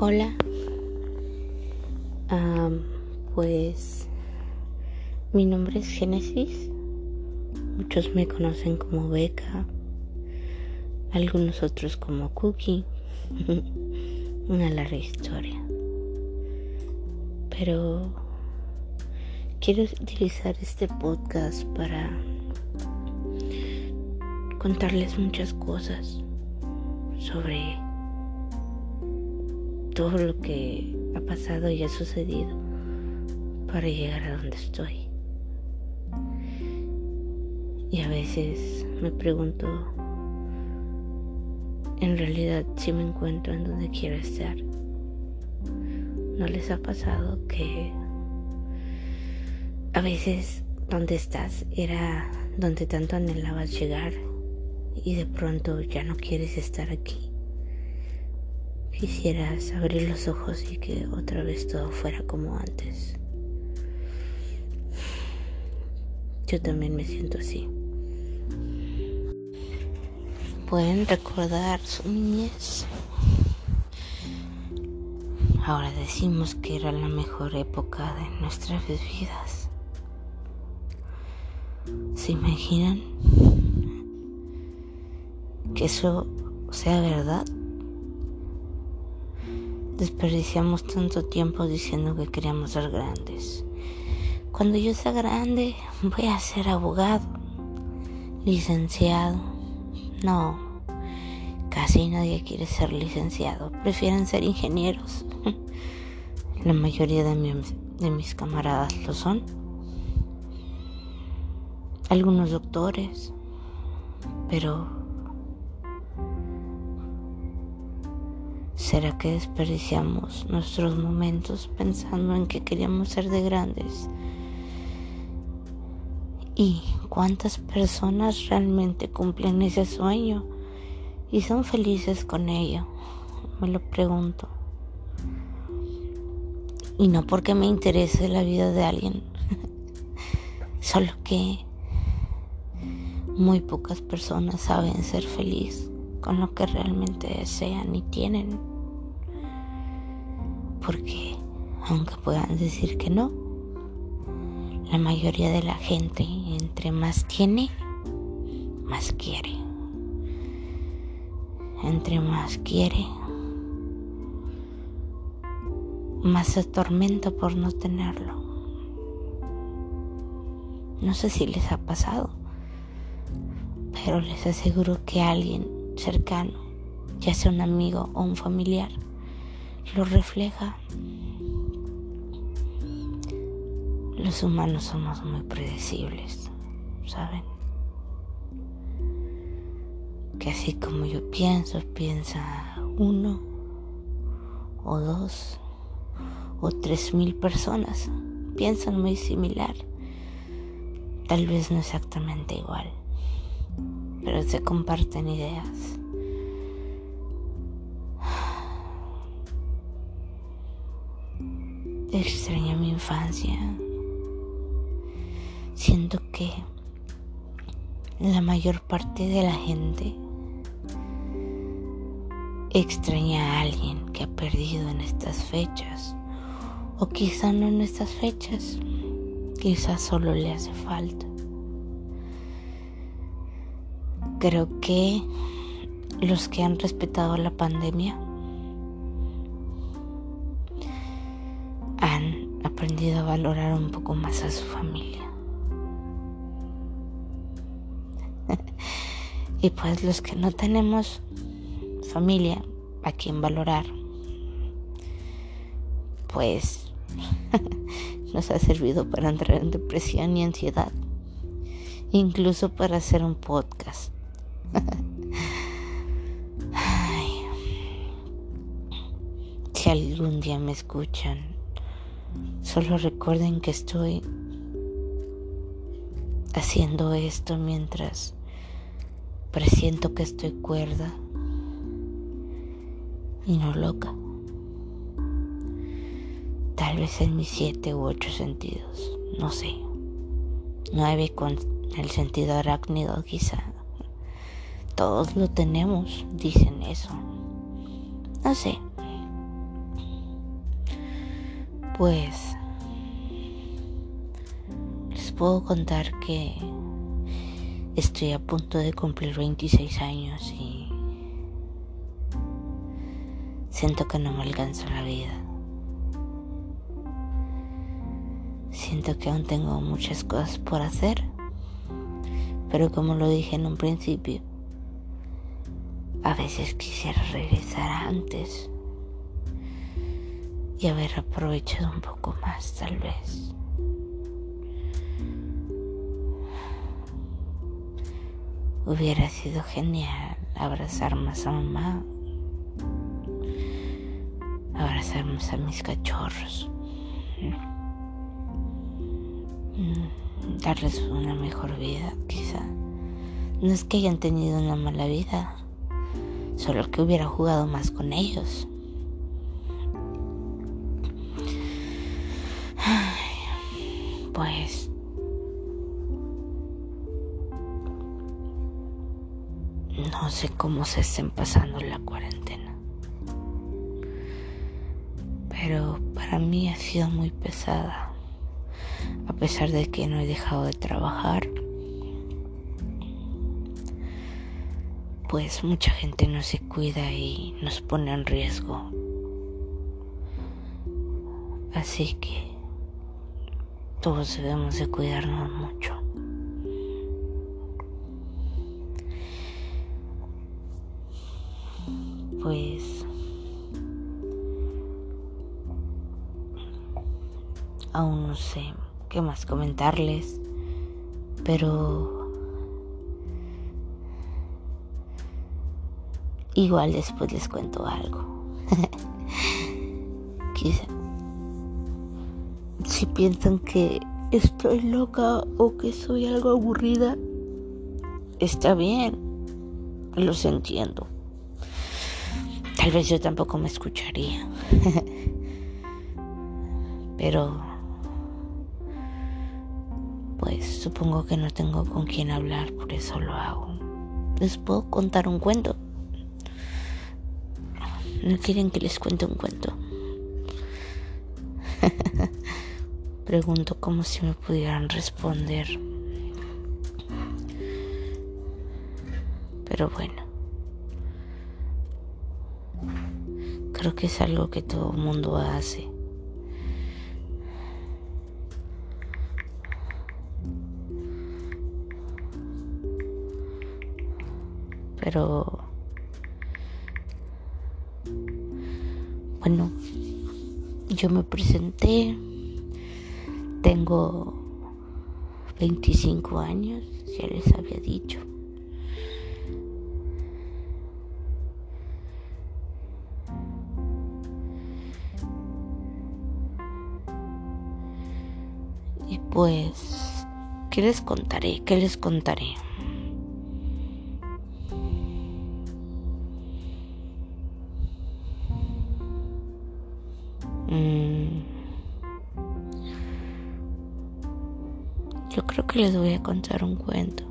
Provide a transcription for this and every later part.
Hola, pues mi nombre es Génesis, muchos me conocen como Beca, algunos otros como Cookie, una larga historia, pero quiero utilizar este podcast para contarles muchas cosas sobre todo lo que ha pasado y ha sucedido para llegar a donde estoy. Y a veces me pregunto en realidad si me encuentro en donde quiero estar. ¿No les ha pasado que a veces donde estás era donde tanto anhelabas llegar y de pronto ya no quieres estar aquí? Quisieras abrir los ojos y que otra vez todo fuera como antes. Yo también me siento así. ¿Pueden recordar su niñez? Ahora decimos que era la mejor época de nuestras vidas. ¿Se imaginan que eso sea verdad? Desperdiciamos tanto tiempo diciendo que queríamos ser grandes. Cuando yo sea grande voy a ser abogado, licenciado. No, casi nadie quiere ser licenciado. Prefieren ser ingenieros. La mayoría de, de mis camaradas lo son. Algunos doctores. Pero ¿Será que desperdiciamos nuestros momentos pensando en que queríamos ser de grandes? ¿Y cuántas personas realmente cumplen ese sueño y son felices con ello? Me lo pregunto. Y no porque me interese la vida de alguien, solo que muy pocas personas saben ser feliz con lo que realmente desean y tienen porque aunque puedan decir que no, la mayoría de la gente entre más tiene, más quiere. Entre más quiere, más se atormenta por no tenerlo. No sé si les ha pasado, pero les aseguro que alguien cercano, ya sea un amigo o un familiar, lo refleja. Los humanos somos muy predecibles, ¿saben? Que así como yo pienso, piensa uno o dos o tres mil personas. Piensan muy similar. Tal vez no exactamente igual, pero se comparten ideas. Extraño mi infancia. Siento que la mayor parte de la gente extraña a alguien que ha perdido en estas fechas. O quizá no en estas fechas. Quizá solo le hace falta. Creo que los que han respetado la pandemia aprendido a valorar un poco más a su familia. y pues los que no tenemos familia a quien valorar, pues nos ha servido para entrar en depresión y ansiedad, incluso para hacer un podcast. Si algún día me escuchan Solo recuerden que estoy haciendo esto mientras presiento que estoy cuerda y no loca. Tal vez en mis siete u ocho sentidos, no sé. Nueve con el sentido arácnido quizá. Todos lo tenemos, dicen eso. No sé. Pues les puedo contar que estoy a punto de cumplir 26 años y siento que no me alcanza la vida. Siento que aún tengo muchas cosas por hacer, pero como lo dije en un principio, a veces quisiera regresar antes y haber aprovechado un poco más tal vez. Hubiera sido genial abrazar más a mamá, abrazar más a mis cachorros, mm, darles una mejor vida quizá. No es que hayan tenido una mala vida, solo que hubiera jugado más con ellos. pues no sé cómo se estén pasando la cuarentena. Pero para mí ha sido muy pesada. A pesar de que no he dejado de trabajar. Pues mucha gente no se cuida y nos pone en riesgo. Así que todos debemos de cuidarnos mucho. Pues aún no sé qué más comentarles, pero igual después les cuento algo. Quizá si piensan que estoy loca o que soy algo aburrida, está bien, los entiendo. Tal vez yo tampoco me escucharía. Pero, pues supongo que no tengo con quién hablar, por eso lo hago. Les puedo contar un cuento. ¿No quieren que les cuente un cuento? Pregunto como si me pudieran responder. Pero bueno. Creo que es algo que todo el mundo hace. Pero... Bueno, yo me presenté tengo 25 años, ya les había dicho. Y pues, ¿qué les contaré? ¿Qué les contaré? Les voy a contar un cuento.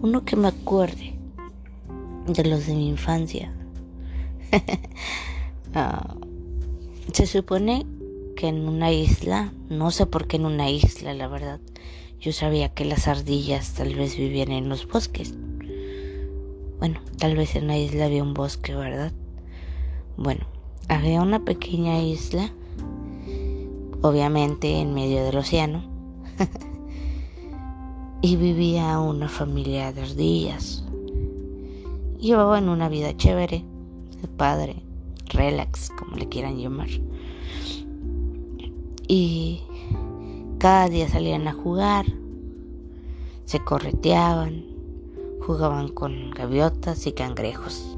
Uno que me acuerde de los de mi infancia. Ah, se supone que en una isla, no sé por qué en una isla, la verdad. Yo sabía que las ardillas tal vez vivían en los bosques. Bueno, tal vez en la isla había un bosque, ¿verdad? Bueno, había una pequeña isla, obviamente en medio del océano. y vivía una familia de ardillas. Llevaban una vida chévere, padre, relax, como le quieran llamar. Y cada día salían a jugar, se correteaban, jugaban con gaviotas y cangrejos.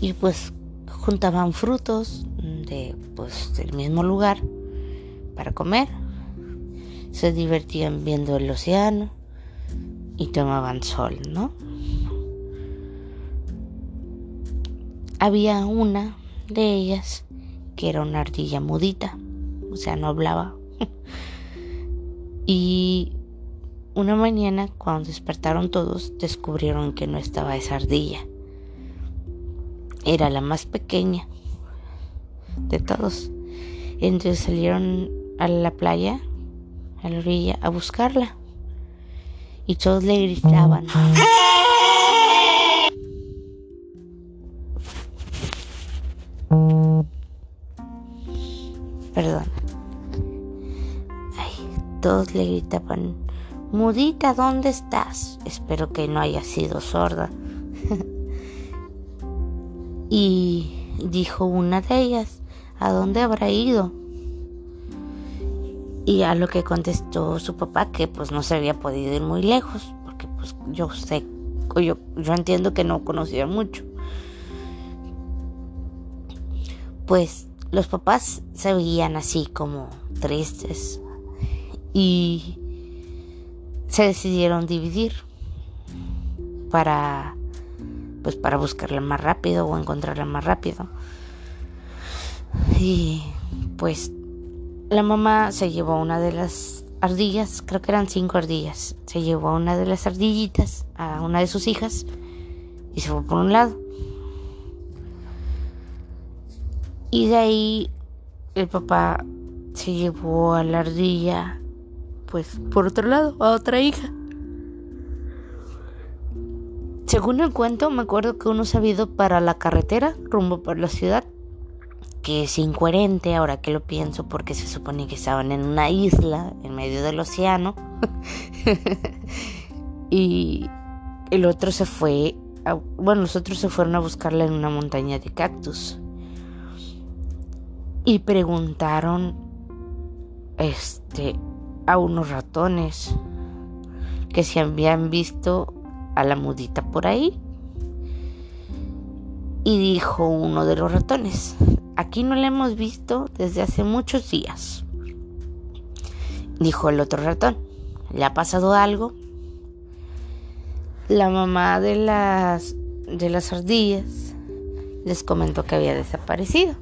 Y pues juntaban frutos de pues del mismo lugar para comer se divertían viendo el océano y tomaban sol, ¿no? Había una de ellas que era una ardilla mudita, o sea, no hablaba. y una mañana, cuando despertaron todos, descubrieron que no estaba esa ardilla. Era la más pequeña de todos Entonces salieron a la playa, a la orilla, a buscarla. Y todos le gritaban. Perdón. Todos le gritaban, Mudita, ¿dónde estás? Espero que no haya sido sorda. y dijo una de ellas, ¿a dónde habrá ido? Y a lo que contestó su papá que pues no se había podido ir muy lejos, porque pues yo sé, yo, yo entiendo que no conocía mucho. Pues los papás se veían así como tristes y se decidieron dividir para pues para buscarla más rápido o encontrarla más rápido. Y pues la mamá se llevó una de las ardillas, creo que eran cinco ardillas, se llevó una de las ardillitas a una de sus hijas y se fue por un lado. Y de ahí el papá se llevó a la ardilla, pues por otro lado, a otra hija. Según el cuento, me acuerdo que uno se ha ido para la carretera, rumbo por la ciudad, que es incoherente ahora que lo pienso, porque se supone que estaban en una isla en medio del océano. y el otro se fue, bueno, los otros se fueron a buscarla en una montaña de cactus y preguntaron este a unos ratones que si habían visto a la mudita por ahí. Y dijo uno de los ratones, aquí no la hemos visto desde hace muchos días. Dijo el otro ratón, ¿le ha pasado algo? La mamá de las de las ardillas les comentó que había desaparecido.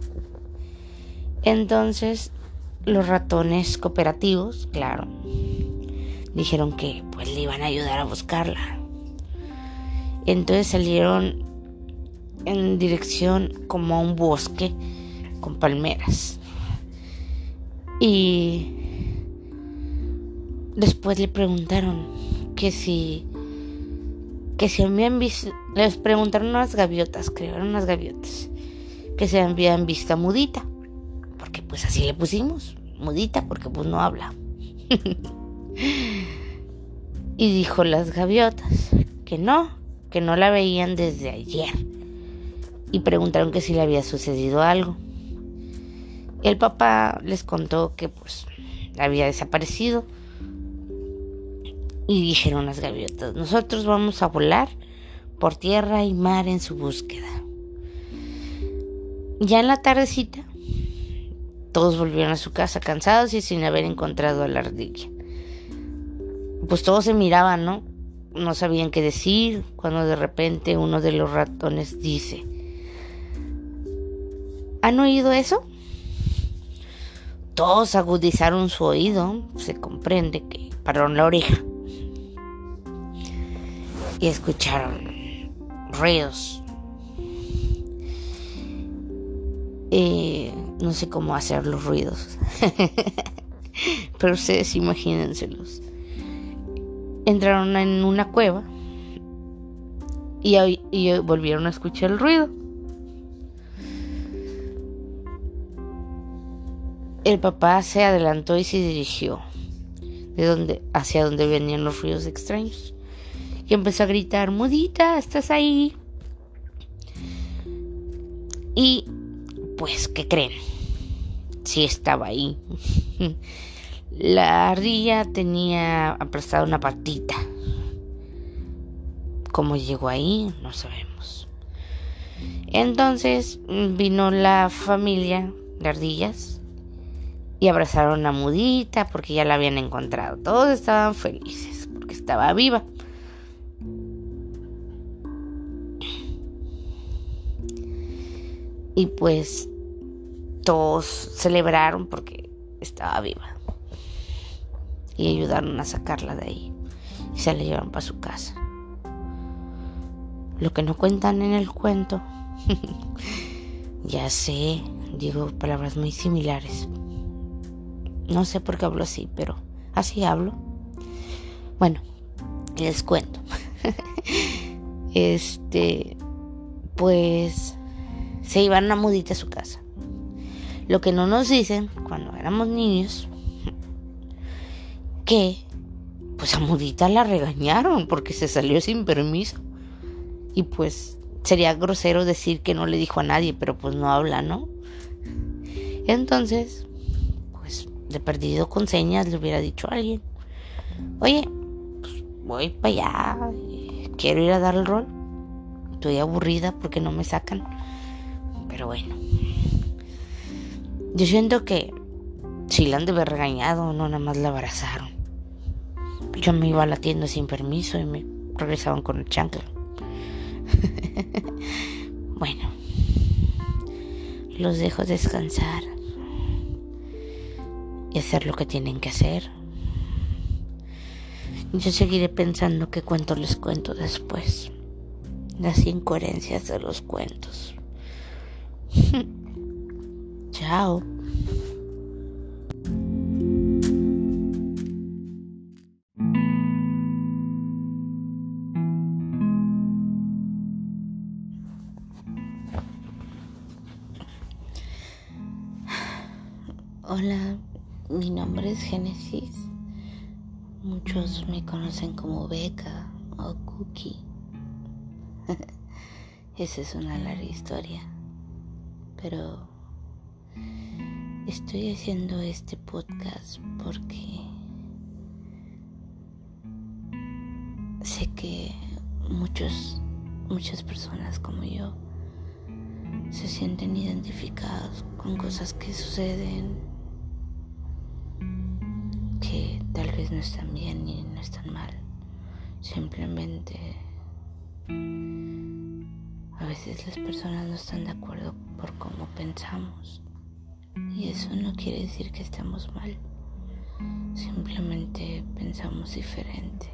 Entonces los ratones cooperativos, claro, dijeron que pues le iban a ayudar a buscarla. Entonces salieron en dirección como a un bosque con palmeras. Y después le preguntaron que si que si habían visto les preguntaron unas gaviotas, creo, eran unas gaviotas, que se habían visto mudita porque pues así le pusimos, mudita, porque pues no habla. y dijo las gaviotas que no, que no la veían desde ayer. Y preguntaron que si le había sucedido algo. El papá les contó que pues había desaparecido. Y dijeron las gaviotas, nosotros vamos a volar por tierra y mar en su búsqueda. Ya en la tardecita todos volvieron a su casa cansados y sin haber encontrado a la ardilla. Pues todos se miraban, ¿no? No sabían qué decir, cuando de repente uno de los ratones dice, ¿Han oído eso? Todos agudizaron su oído, se comprende que pararon la oreja y escucharon ruidos. Eh, no sé cómo hacer los ruidos. Pero ustedes imagínenselos. Entraron en una cueva y, y volvieron a escuchar el ruido. El papá se adelantó y se dirigió de donde, hacia donde venían los ruidos extraños. Y empezó a gritar, Mudita, ¿estás ahí? Y pues, ¿qué creen? Sí estaba ahí. La ardilla tenía aplastada una patita. ¿Cómo llegó ahí? No sabemos. Entonces vino la familia de ardillas y abrazaron a Mudita porque ya la habían encontrado. Todos estaban felices porque estaba viva. Y pues todos celebraron porque estaba viva. Y ayudaron a sacarla de ahí. Y se la llevaron para su casa. Lo que no cuentan en el cuento. ya sé, digo palabras muy similares. No sé por qué hablo así, pero así hablo. Bueno, les cuento. este, pues se iban a mudita a su casa. Lo que no nos dicen cuando éramos niños, que pues a Mudita la regañaron porque se salió sin permiso. Y pues sería grosero decir que no le dijo a nadie, pero pues no habla, ¿no? Entonces, perdido con señas le hubiera dicho a alguien, oye, pues voy para allá, quiero ir a dar el rol. Estoy aburrida porque no me sacan. Pero bueno. Yo siento que si la han de haber regañado, no nada más la abrazaron. Yo me iba a la tienda sin permiso y me regresaban con el chancla. bueno, los dejo descansar hacer lo que tienen que hacer. Yo seguiré pensando qué cuento les cuento después. Las incoherencias de los cuentos. Chao. Hola, mi nombre es Génesis. Muchos me conocen como Beca o Cookie. Esa es una larga historia. Pero estoy haciendo este podcast porque sé que muchos, muchas personas como yo se sienten identificados con cosas que suceden tal vez no están bien ni no están mal. Simplemente a veces las personas no están de acuerdo por cómo pensamos. Y eso no quiere decir que estemos mal. Simplemente pensamos diferente.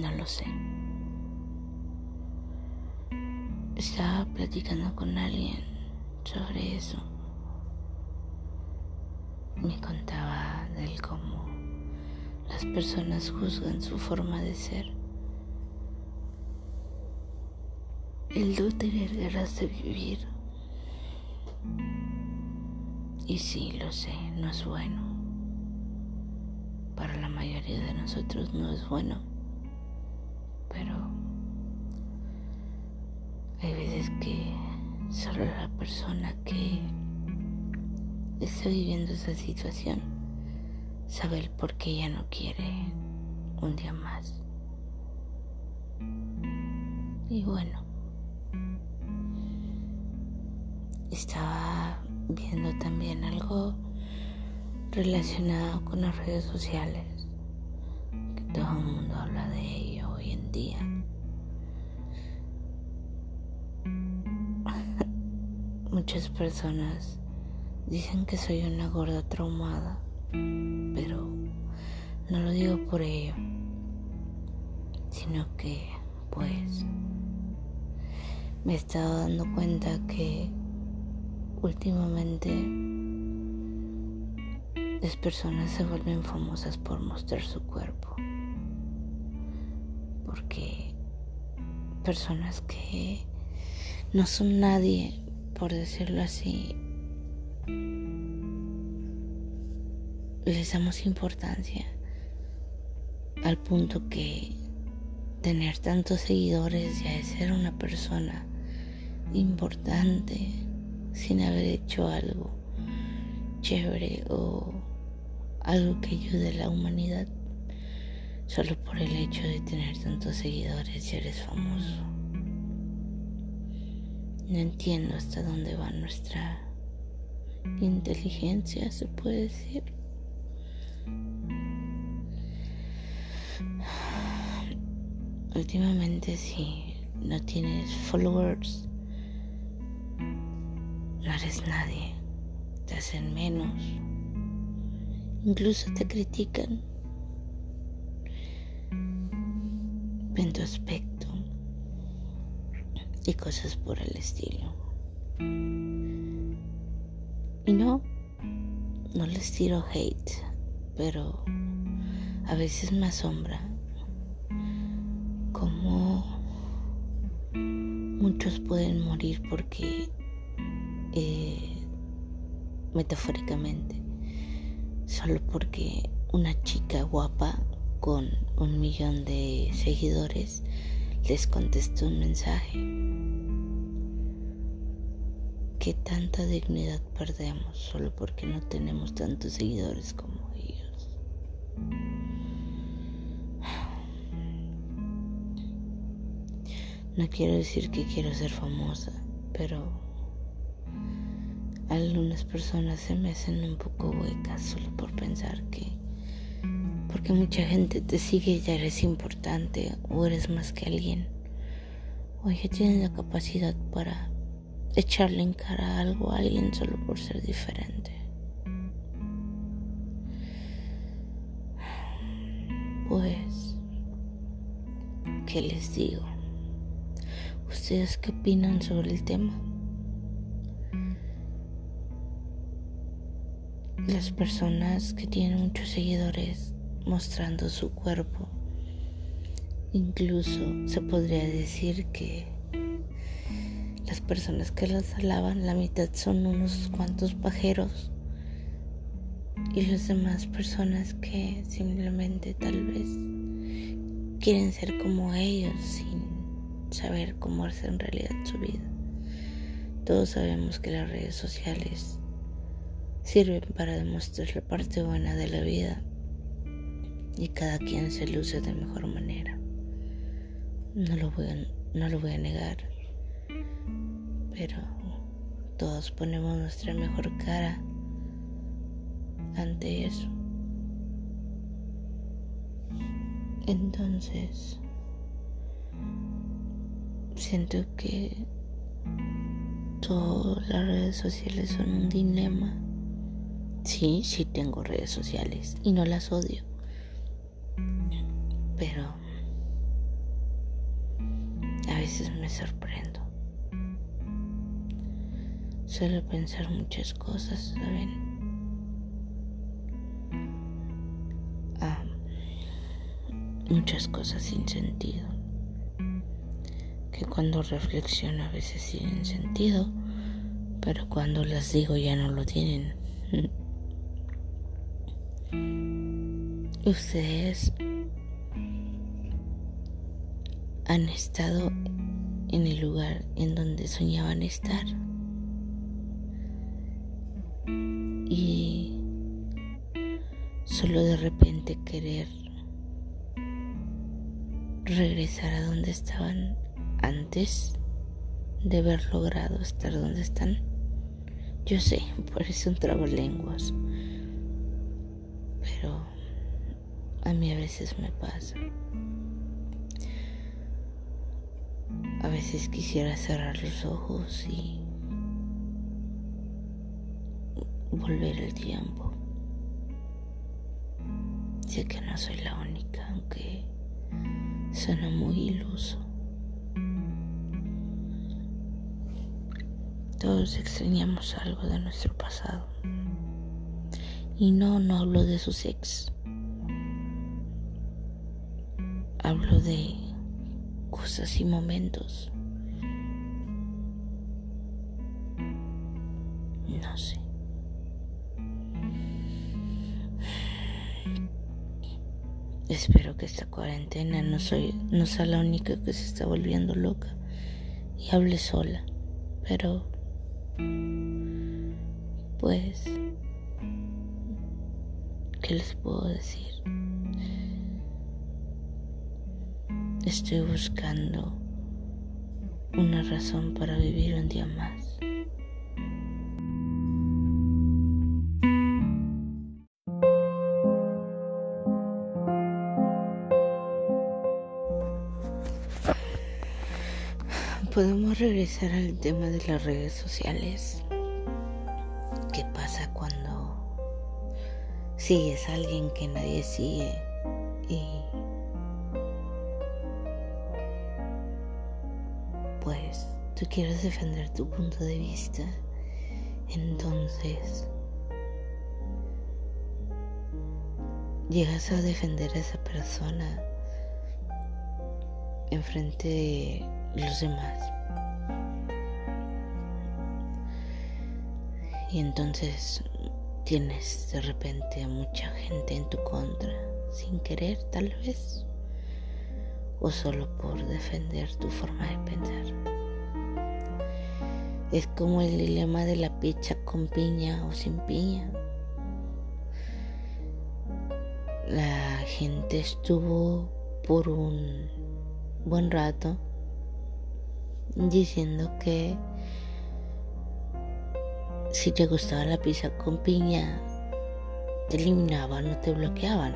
No lo sé. Estaba platicando con alguien sobre eso me contaba del cómo las personas juzgan su forma de ser. El no tener ganas de vivir. Y sí, lo sé, no es bueno. Para la mayoría de nosotros no es bueno. Pero hay veces que solo la persona que está viviendo esa situación sabe el por qué ella no quiere un día más. Y bueno, estaba viendo también algo relacionado con las redes sociales, que todo el mundo habla de ello hoy en día. Muchas personas Dicen que soy una gorda traumada, pero no lo digo por ello, sino que, pues, me he estado dando cuenta que últimamente las personas se vuelven famosas por mostrar su cuerpo. Porque personas que no son nadie, por decirlo así, les damos importancia al punto que tener tantos seguidores ya es ser una persona importante sin haber hecho algo chévere o algo que ayude a la humanidad solo por el hecho de tener tantos seguidores y eres famoso. No entiendo hasta dónde va nuestra inteligencia, se puede decir. Últimamente si no tienes followers, no eres nadie, te hacen menos, incluso te critican. Ven tu aspecto y cosas por el estilo. Y no, no les tiro hate, pero a veces me asombra cómo muchos pueden morir porque, eh, metafóricamente, solo porque una chica guapa con un millón de seguidores les contestó un mensaje. ¿Qué tanta dignidad perdemos solo porque no tenemos tantos seguidores como ellos? No quiero decir que quiero ser famosa, pero algunas personas se me hacen un poco huecas solo por pensar que porque mucha gente te sigue ya eres importante o eres más que alguien o ya tienes la capacidad para echarle en cara algo a alguien solo por ser diferente. Pues, ¿qué les digo? ¿Ustedes qué opinan sobre el tema? Las personas que tienen muchos seguidores mostrando su cuerpo, incluso se podría decir que las personas que las alaban, la mitad son unos cuantos pajeros y las demás personas que simplemente tal vez quieren ser como ellos sin saber cómo hacer en realidad su vida. Todos sabemos que las redes sociales sirven para demostrar la parte buena de la vida y cada quien se luce de mejor manera. No lo voy a, no lo voy a negar pero todos ponemos nuestra mejor cara ante eso. Entonces, siento que todas las redes sociales son un dilema. Sí, sí tengo redes sociales y no las odio. Pero a veces me sorprendo. Suelo pensar muchas cosas, ¿saben? Ah, muchas cosas sin sentido. Que cuando reflexiono a veces tienen sentido, pero cuando las digo ya no lo tienen. Ustedes han estado en el lugar en donde soñaban estar. Solo de repente querer regresar a donde estaban antes de haber logrado estar donde están. Yo sé, parece un trabalenguas, pero a mí a veces me pasa. A veces quisiera cerrar los ojos y volver el tiempo. Sé que no soy la única, aunque suena muy iluso. Todos extrañamos algo de nuestro pasado. Y no, no hablo de sus ex. Hablo de cosas y momentos. Espero que esta cuarentena no, soy, no sea la única que se está volviendo loca y hable sola. Pero, pues, ¿qué les puedo decir? Estoy buscando una razón para vivir un día más. Regresar al tema de las redes sociales. ¿Qué pasa cuando sigues a alguien que nadie sigue y pues tú quieres defender tu punto de vista? Entonces llegas a defender a esa persona enfrente de los demás. Y entonces tienes de repente a mucha gente en tu contra, sin querer tal vez, o solo por defender tu forma de pensar. Es como el dilema de la pizza con piña o sin piña. La gente estuvo por un buen rato diciendo que si te gustaba la pizza con piña, te eliminaban o te bloqueaban.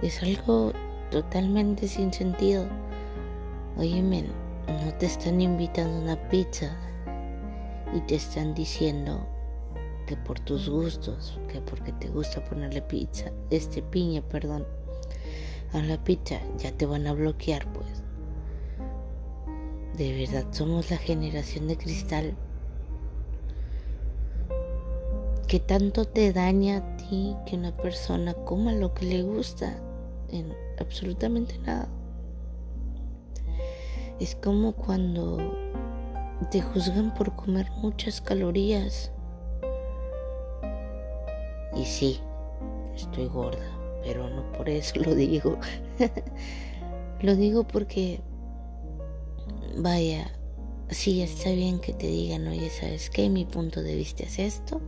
Es algo totalmente sin sentido. Oye, men, no te están invitando a una pizza y te están diciendo que por tus gustos, que porque te gusta ponerle pizza, este piña, perdón, a la pizza, ya te van a bloquear, pues. De verdad, somos la generación de cristal que tanto te daña a ti que una persona coma lo que le gusta en absolutamente nada. Es como cuando te juzgan por comer muchas calorías. Y sí, estoy gorda, pero no por eso lo digo. lo digo porque, vaya, sí está bien que te digan, oye, ¿sabes qué? Mi punto de vista es esto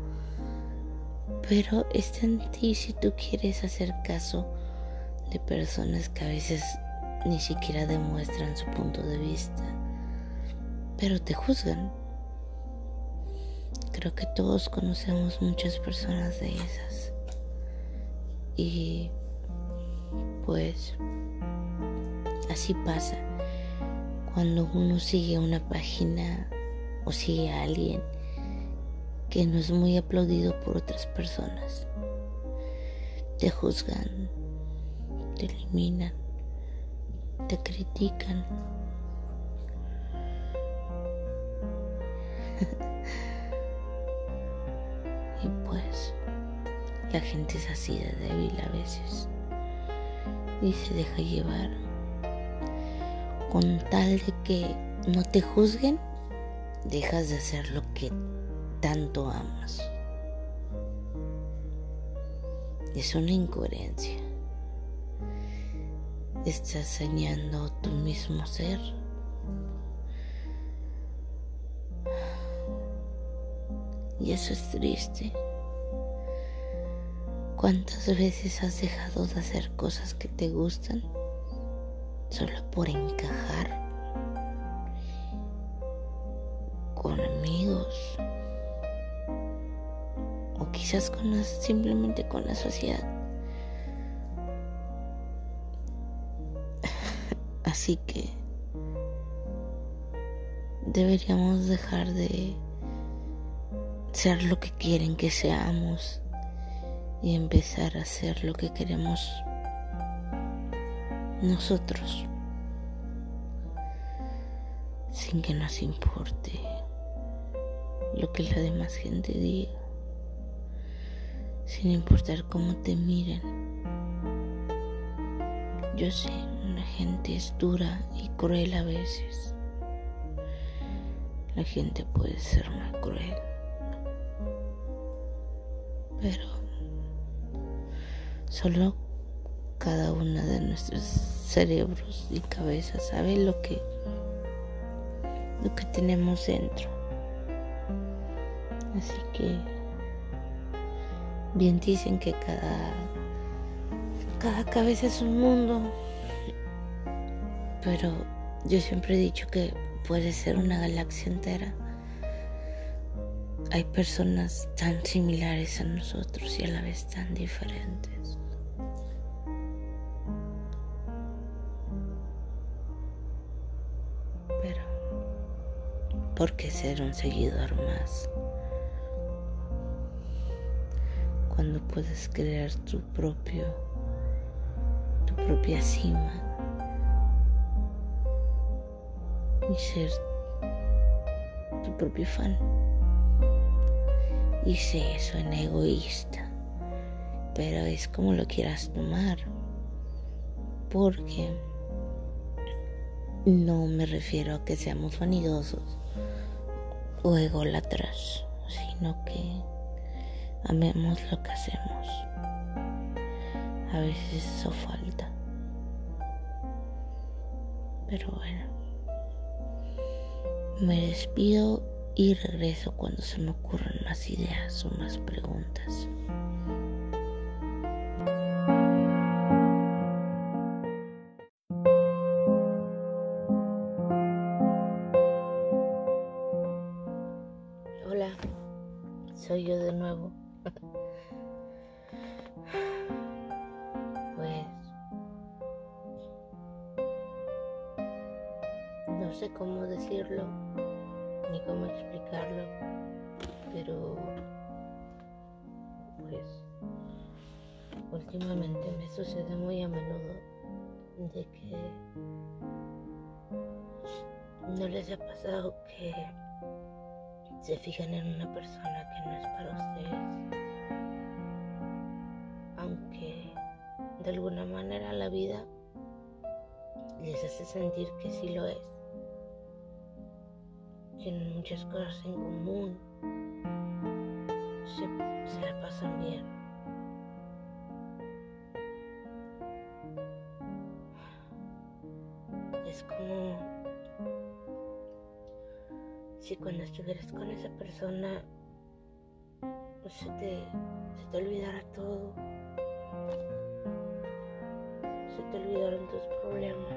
pero está en ti si tú quieres hacer caso de personas que a veces ni siquiera demuestran su punto de vista, pero te juzgan. Creo que todos conocemos muchas personas de esas. Y pues así pasa cuando uno sigue una página o sigue a alguien que no es muy aplaudido por otras personas. Te juzgan, te eliminan, te critican. y pues la gente es así de débil a veces y se deja llevar con tal de que no te juzguen dejas de hacer lo que tanto amas. Es una incoherencia. Estás dañando tu mismo ser. Y eso es triste. ¿Cuántas veces has dejado de hacer cosas que te gustan solo por encajar con amigos? Quizás con simplemente con la sociedad. Así que deberíamos dejar de ser lo que quieren que seamos y empezar a ser lo que queremos nosotros sin que nos importe lo que la demás gente diga sin importar cómo te miren. Yo sé, la gente es dura y cruel a veces. La gente puede ser muy cruel. Pero solo cada una de nuestros cerebros y cabezas sabe lo que lo que tenemos dentro. Así que Bien dicen que cada, cada cabeza es un mundo, pero yo siempre he dicho que puede ser una galaxia entera. Hay personas tan similares a nosotros y a la vez tan diferentes. Pero, ¿por qué ser un seguidor más? Puedes crear tu propio, tu propia cima y ser tu propio fan. Y sé, suena egoísta, pero es como lo quieras tomar. Porque no me refiero a que seamos vanidosos o ególatras, sino que amemos lo que hacemos. A veces eso falta. Pero bueno, me despido y regreso cuando se me ocurran más ideas o más preguntas. Estuvieras con esa persona se te, se te olvidara todo, se te olvidaron tus problemas.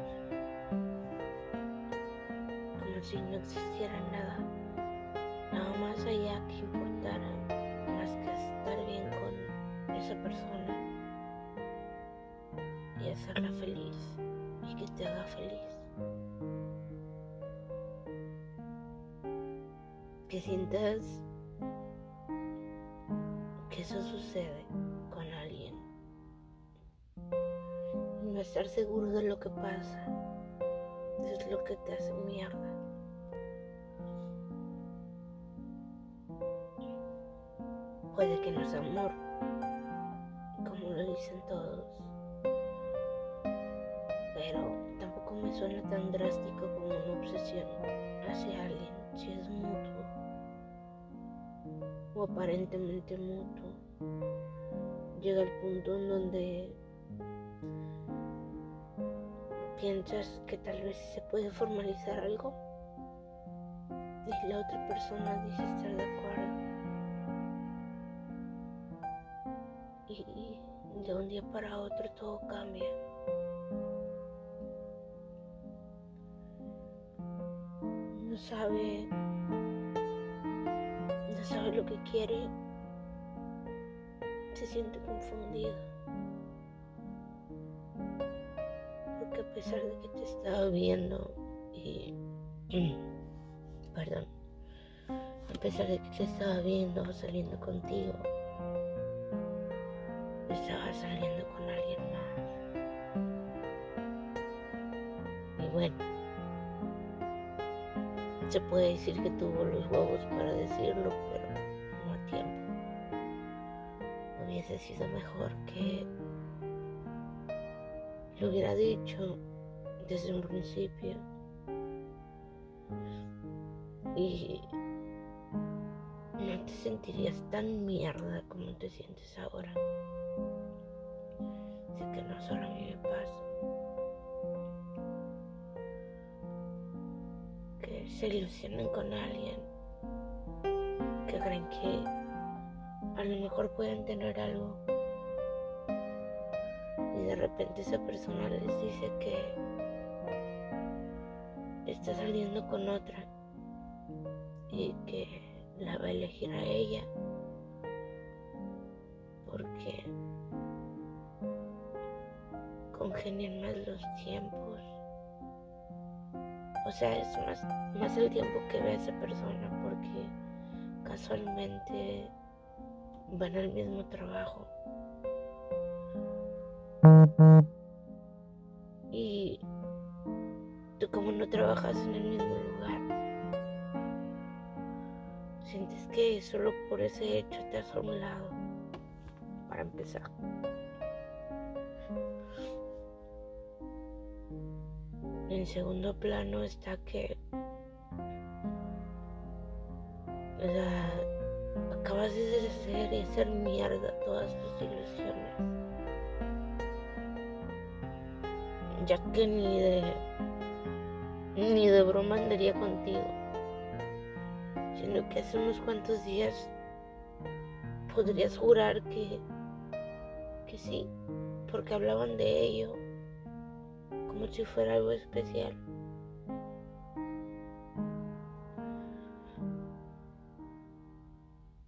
Si no existiera nada, nada más allá que importara, más que estar bien con esa persona. Y hacerla feliz y que te haga feliz. Sientas que eso sucede con alguien. No estar seguro de lo que pasa es lo que te hace mierda. Puede que no es amor, aparentemente mutuo. Llega el punto en donde piensas que tal vez se puede formalizar algo y la otra persona dice estar de acuerdo. Y de un día para otro todo cambia. No sabe, sabe lo que quiere, se siente confundido. Porque a pesar de que te estaba viendo y... Perdón. A pesar de que te estaba viendo saliendo contigo, se puede decir que tuvo los huevos para decirlo, pero no a tiempo. Hubiese sido mejor que lo hubiera dicho desde un principio. Y no te sentirías tan mierda como te sientes ahora que no solo a mí me. Se ilusionan con alguien, que creen que a lo mejor pueden tener algo y de repente esa persona les dice que está saliendo con otra y que la va a elegir a ella porque congenian más los tiempos. O sea, es más, más el tiempo que ve esa persona porque casualmente van al mismo trabajo. Y tú como no trabajas en el mismo lugar, sientes que solo por ese hecho te has a un lado, para empezar. En segundo plano está que acabas de deshacer y hacer mierda todas tus ilusiones. Ya que ni de ni de broma andaría contigo. Sino que hace unos cuantos días podrías jurar que que sí, porque hablaban de ello como si fuera algo especial.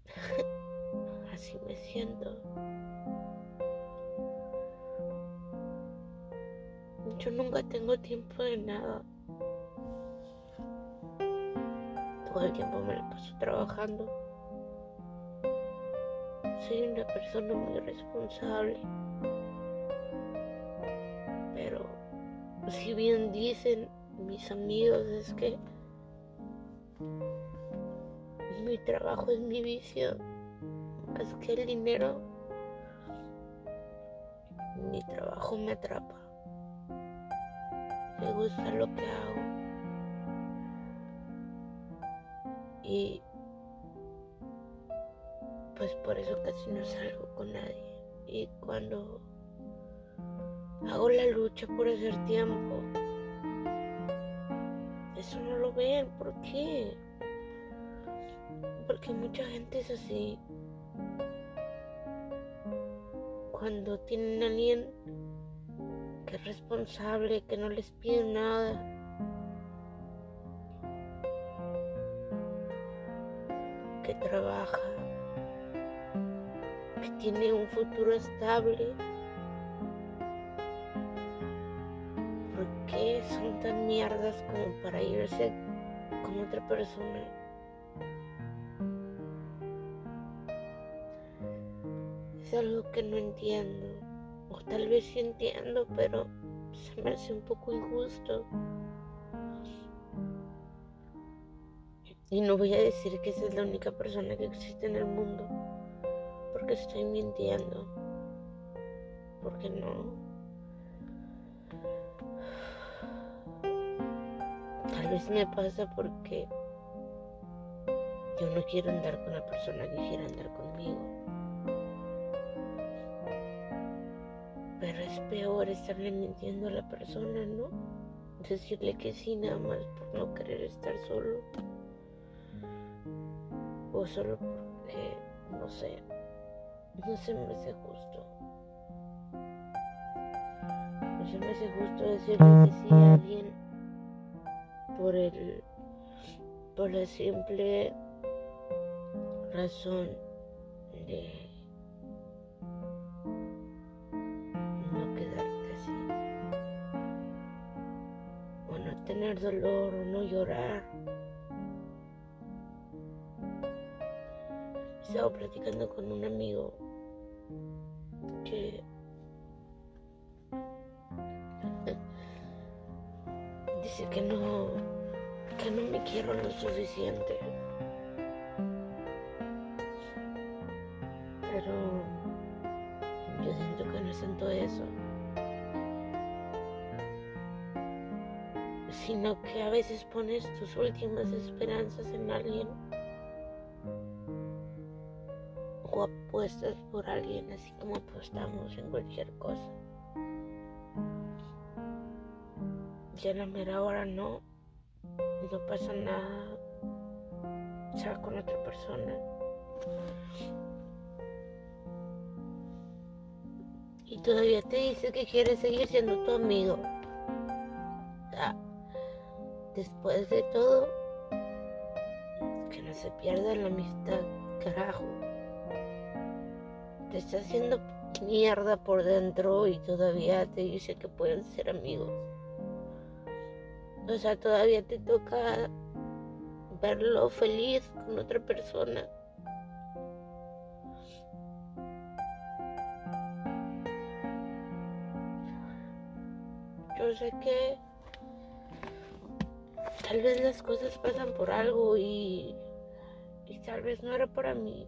Así me siento. Yo nunca tengo tiempo de nada. Todo el tiempo me la paso trabajando. Soy una persona muy responsable. Si bien dicen mis amigos es que mi trabajo es mi vicio más que el dinero mi trabajo me atrapa. Me gusta lo que hago. Y pues por eso casi no salgo con nadie. Y cuando Hago la lucha por hacer tiempo. Eso no lo ven. ¿Por qué? Porque mucha gente es así. Cuando tienen a alguien que es responsable, que no les pide nada. Que trabaja, que tiene un futuro estable como para irse con otra persona. Es algo que no entiendo. O tal vez sí entiendo, pero se me hace un poco injusto. Y no voy a decir que esa es la única persona que existe en el mundo, porque estoy mintiendo. Porque no. Tal vez me pasa porque yo no quiero andar con la persona que quiera andar conmigo. Pero es peor estarle mintiendo a la persona, ¿no? Decirle que sí nada más por no querer estar solo. O solo porque, no sé, no se me hace justo. No se me hace justo decirle que sí a alguien por el por la simple razón de no quedarte así. O no tener dolor o no llorar. Estaba platicando con un amigo que dice que no, que no me quiero lo suficiente. Pero yo siento que no siento eso. Sino que a veces pones tus últimas esperanzas en alguien. O apuestas por alguien así como apostamos en cualquier cosa. ya la mera hora no, no pasa nada, con otra persona. Y todavía te dice que quiere seguir siendo tu amigo. después de todo, que no se pierda la amistad, carajo. Te está haciendo mierda por dentro y todavía te dice que pueden ser amigos. O sea, todavía te toca verlo feliz con otra persona. Yo sé que tal vez las cosas pasan por algo y, y tal vez no era para mí.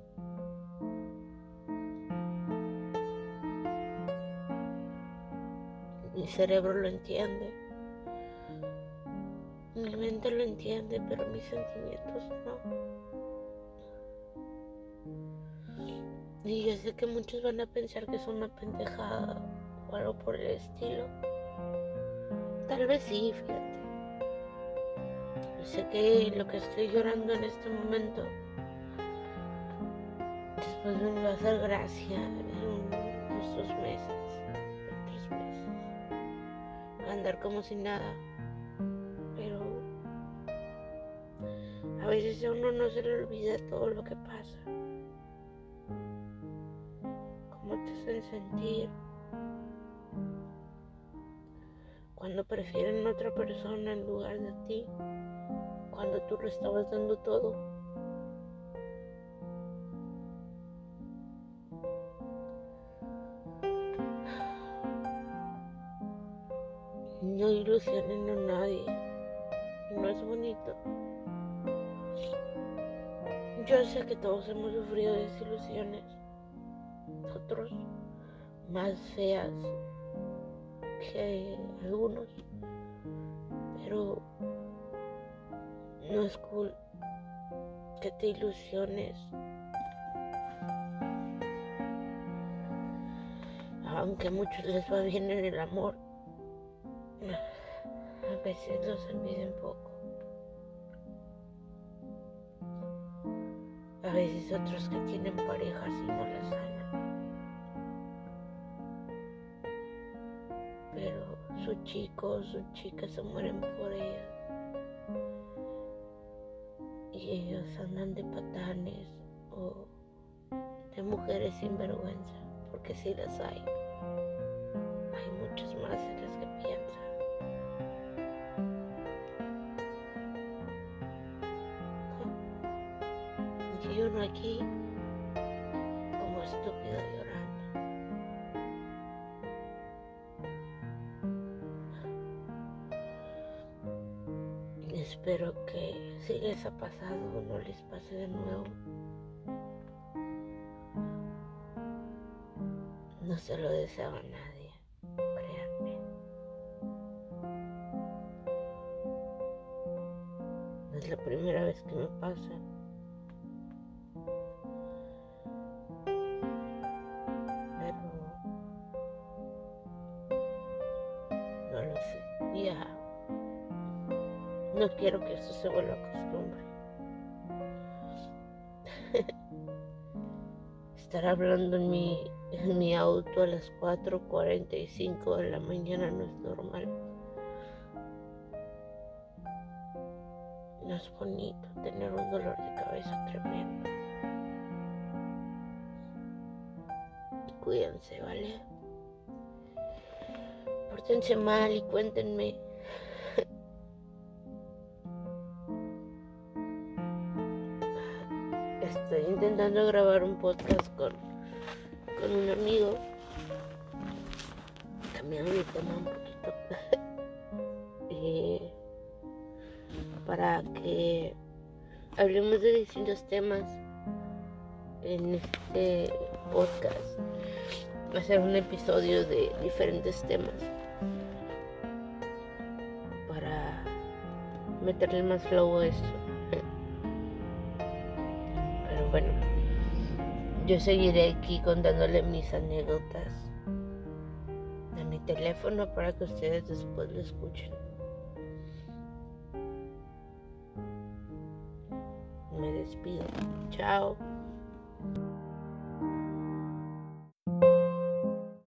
Mi cerebro lo entiende Mi mente lo entiende, pero mis sentimientos no. Y yo sé que muchos van a pensar que es una pendejada o algo por el estilo. Tal vez sí, fíjate. Sé que lo que estoy llorando en este momento después me va a hacer gracia en unos dos meses, tres meses. andar como si nada. Veces a uno no se le olvida todo lo que pasa. Cómo te hacen sentir. Cuando prefieren otra persona en lugar de ti. Cuando tú lo estabas dando todo. Todos hemos sufrido desilusiones. Otros más feas que algunos. Pero no es cool que te ilusiones. Aunque a muchos les va bien en el amor a veces los olviden poco. Veces otros que tienen parejas y no las aman. Pero su chico o su chica se mueren por ellas. Y ellos andan de patanes o de mujeres sin vergüenza, porque si las. Hay pasado no les pase de nuevo. No se lo deseo a nadie, créanme. No es la primera vez que me pasa. Ya. No quiero que eso se vuelva costumbre. Estar hablando en mi, en mi auto a las 4.45 de la mañana no es normal. No es bonito tener un dolor de cabeza tremendo. Cuídense, ¿vale? Pórtense mal y cuéntenme. Intentando grabar un podcast con, con un amigo. Cambiando mi tema un poquito. para que hablemos de distintos temas en este podcast. Va a ser un episodio de diferentes temas. Para meterle más flow a esto. Yo seguiré aquí contándole mis anécdotas de mi teléfono para que ustedes después lo escuchen. Me despido. Chao.